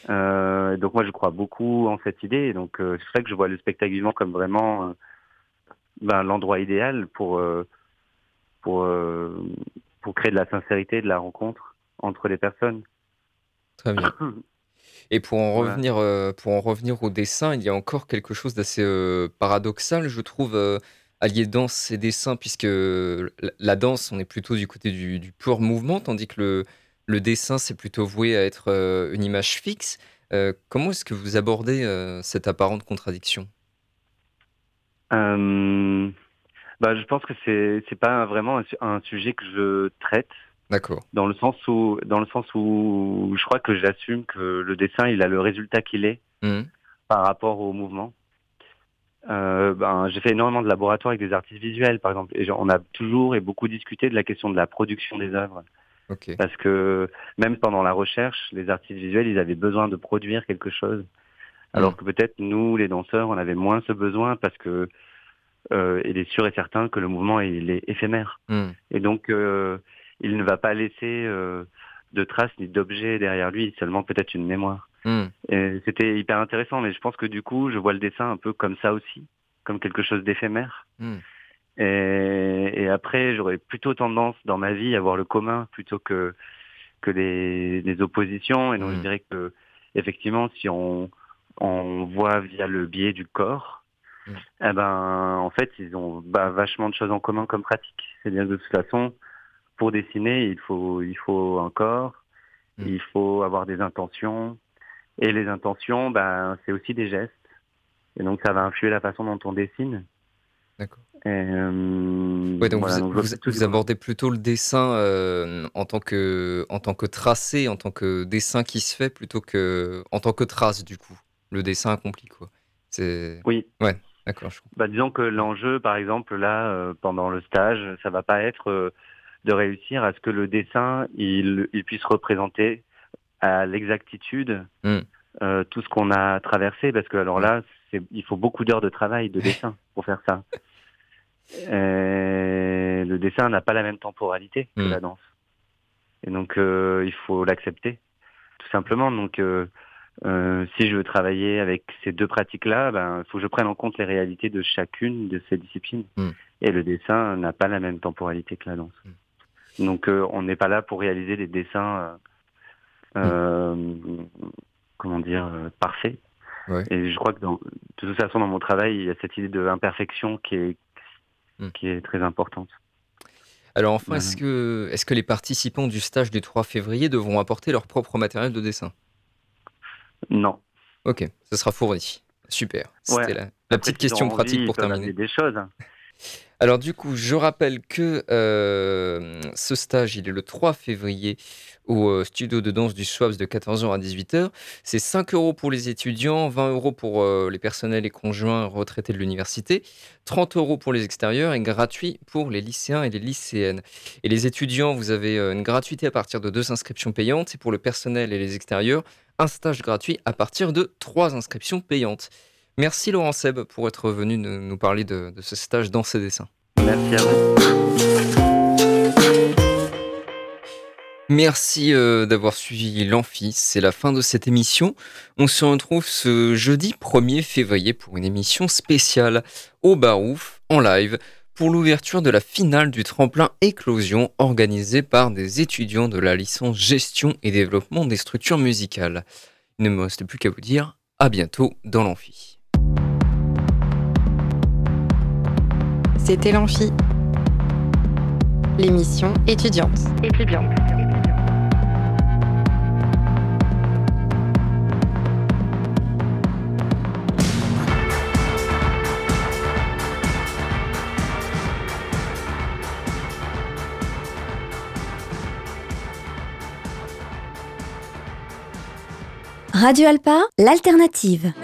Euh, donc moi je crois beaucoup en cette idée, donc euh, c'est ça que je vois le spectacle vivant comme vraiment euh, ben, l'endroit idéal pour euh, pour pour créer de la sincérité, et de la rencontre entre les personnes. Très bien. <clears throat> Et pour en Voilà. revenir, euh, pour en revenir au dessin, il y a encore quelque chose d'assez euh, paradoxal, je trouve, euh, allier danse et dessin, puisque la, la danse, on est plutôt du côté du, du pur mouvement, tandis que le, le dessin, c'est plutôt voué à être euh, une image fixe. Euh, comment est-ce que vous abordez euh, cette apparente contradiction? Euh, bah, je pense que c'est c'est pas vraiment un sujet que je traite D'accord. dans le sens où dans le sens où je crois que j'assume que le dessin il a le résultat qu'il est Mhm. par rapport au mouvement. Euh, ben, j'ai fait énormément de laboratoires avec des artistes visuels, par exemple, et on a toujours et beaucoup discuté de la question de la production des œuvres, Ok. parce que même pendant la recherche, les artistes visuels, ils avaient besoin de produire quelque chose, alors Mm. que peut-être nous, les danseurs, on avait moins ce besoin parce que euh, il est sûr et certain que le mouvement il est éphémère, Mhm. et donc euh, il ne va pas laisser euh, de traces ni d'objets derrière lui, seulement peut-être une mémoire. Et c'était hyper intéressant, mais je pense que du coup, je vois le dessin un peu comme ça aussi, comme quelque chose d'éphémère. Mhm. Et, et après, j'aurais plutôt tendance dans ma vie à voir le commun plutôt que que les, les oppositions. Et donc, je dirais que effectivement, si on on voit via le biais du corps, eh ben, en fait, ils ont bah, vachement de choses en commun comme pratique. C'est-à-dire de toute façon, pour dessiner, il faut il faut un corps, Mhm. il faut avoir des intentions. Et les intentions, ben, c'est aussi des gestes. Et donc, ça va influer la façon dont on dessine. D'accord. Euh, Ouais, donc voilà, vous, donc vous- abordez plutôt le dessin euh, en tant que en tant que tracé, en tant que dessin qui se fait, plutôt que en tant que trace du coup. Le dessin accompli quoi. C'est Oui. ouais, d'accord. je. Bah, disons que l'enjeu, par exemple, là, euh, pendant le stage, ça va pas être de réussir à ce que le dessin, il, il puisse représenter à l'exactitude Mm. euh, tout ce qu'on a traversé, parce que alors là, c'est, il faut beaucoup d'heures de travail de dessin pour faire ça. <laughs> Et le dessin n'a pas la même temporalité que Mm. la danse. Et donc, euh, il faut l'accepter, tout simplement. Donc, euh, euh, si je veux travailler avec ces deux pratiques-là, ben, il faut que je prenne en compte les réalités de chacune de ces disciplines. Mm. Et le dessin n'a pas la même temporalité que la danse. Donc, euh, on n'est pas là pour réaliser des dessins, euh, euh, comment dire, euh, parfaits. Ouais. Et je crois que dans, de toute façon, dans mon travail, il y a cette idée de imperfection qui est, Mm. qui est très importante. Alors enfin, Voilà. est-ce que, est que les participants du stage du 3 février devront apporter leur propre matériel de dessin? Non. Ok, ce sera fourni. Super. Ouais. C'était la, la petite question pratique pour terminer. des choses. Alors du coup, je rappelle que euh, ce stage, il est le 3 février au euh, studio de danse du SWAPS de 14h à 18h. C'est 5 euros pour les étudiants, 20 euros pour euh, les personnels et conjoints retraités de l'université, 30 euros pour les extérieurs et gratuit pour les lycéens et les lycéennes. Et les étudiants, vous avez une gratuité à partir de deux inscriptions payantes et pour le personnel et les extérieurs, un stage gratuit à partir de trois inscriptions payantes. Merci Laurent Seb pour être venu nous parler de, de ce stage dans ces dessins. Merci à vous. Merci euh, d'avoir suivi l'Amphi. C'est la fin de cette émission. On se retrouve ce jeudi 1er février pour une émission spéciale au Barouf en live pour l'ouverture de la finale du tremplin Éclosion organisée par des étudiants de la licence Gestion et Développement des structures musicales. Il ne me reste plus qu'à vous dire à bientôt dans l'Amphi. C'était l'Amphi. L'émission étudiante. Étudiante. Radio Alpa, l'alternative.